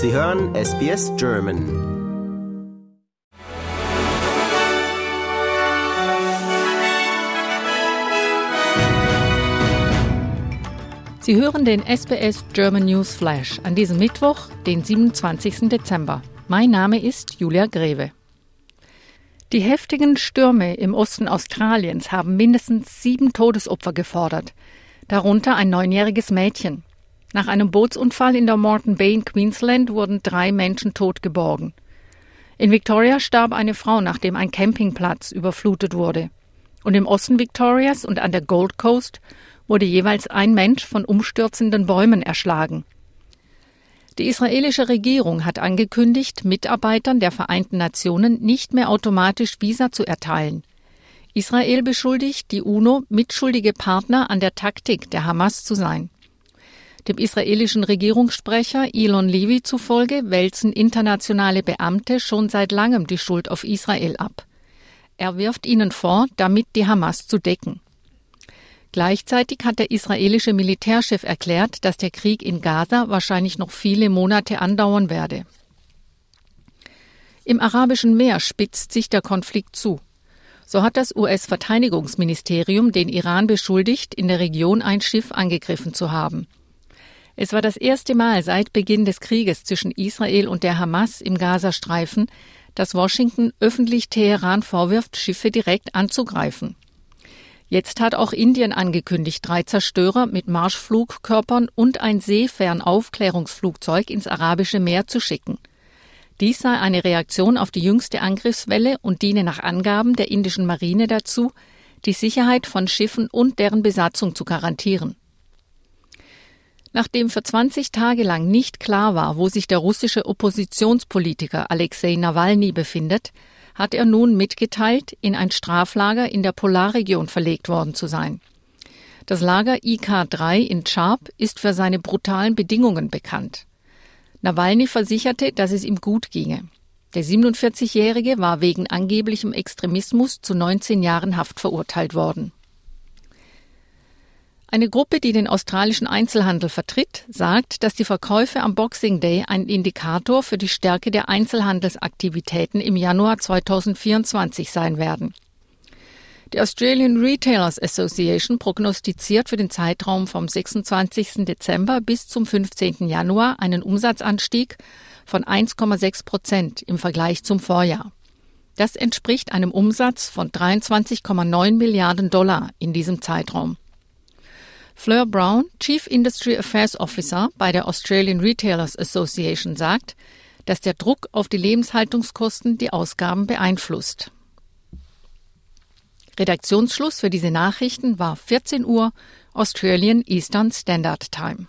Sie hören SBS German. Sie hören den SBS German News Flash an diesem Mittwoch, den 27. Dezember. Mein Name ist Julia Greve. Die heftigen Stürme im Osten Australiens haben mindestens sieben Todesopfer gefordert, darunter ein neunjähriges Mädchen. Nach einem Bootsunfall in der Moreton Bay in Queensland wurden drei Menschen tot geborgen. In Victoria starb eine Frau, nachdem ein Campingplatz überflutet wurde. Und im Osten Victorias und an der Gold Coast wurde jeweils ein Mensch von umstürzenden Bäumen erschlagen. Die israelische Regierung hat angekündigt, Mitarbeitern der Vereinten Nationen nicht mehr automatisch Visa zu erteilen. Israel beschuldigt die UNO, mitschuldige Partner an der Taktik der Hamas zu sein. Dem israelischen Regierungssprecher Elon Levy zufolge wälzen internationale Beamte schon seit langem die Schuld auf Israel ab. Er wirft ihnen vor, damit die Hamas zu decken. Gleichzeitig hat der israelische Militärchef erklärt, dass der Krieg in Gaza wahrscheinlich noch viele Monate andauern werde. Im arabischen Meer spitzt sich der Konflikt zu. So hat das US-Verteidigungsministerium den Iran beschuldigt, in der Region ein Schiff angegriffen zu haben. Es war das erste Mal seit Beginn des Krieges zwischen Israel und der Hamas im Gazastreifen, dass Washington öffentlich Teheran vorwirft, Schiffe direkt anzugreifen. Jetzt hat auch Indien angekündigt, drei Zerstörer mit Marschflugkörpern und ein Seefernaufklärungsflugzeug ins Arabische Meer zu schicken. Dies sei eine Reaktion auf die jüngste Angriffswelle und diene nach Angaben der indischen Marine dazu, die Sicherheit von Schiffen und deren Besatzung zu garantieren. Nachdem für 20 Tage lang nicht klar war, wo sich der russische Oppositionspolitiker Alexei Nawalny befindet, hat er nun mitgeteilt, in ein Straflager in der Polarregion verlegt worden zu sein. Das Lager IK3 in Charp ist für seine brutalen Bedingungen bekannt. Nawalny versicherte, dass es ihm gut ginge. Der 47-Jährige war wegen angeblichem Extremismus zu 19 Jahren Haft verurteilt worden. Eine Gruppe, die den australischen Einzelhandel vertritt, sagt, dass die Verkäufe am Boxing Day ein Indikator für die Stärke der Einzelhandelsaktivitäten im Januar 2024 sein werden. Die Australian Retailers Association prognostiziert für den Zeitraum vom 26. Dezember bis zum 15. Januar einen Umsatzanstieg von 1,6 Prozent im Vergleich zum Vorjahr. Das entspricht einem Umsatz von 23,9 Milliarden Dollar in diesem Zeitraum. Fleur Brown, Chief Industry Affairs Officer bei der Australian Retailers Association, sagt, dass der Druck auf die Lebenshaltungskosten die Ausgaben beeinflusst. Redaktionsschluss für diese Nachrichten war 14 Uhr Australian Eastern Standard Time.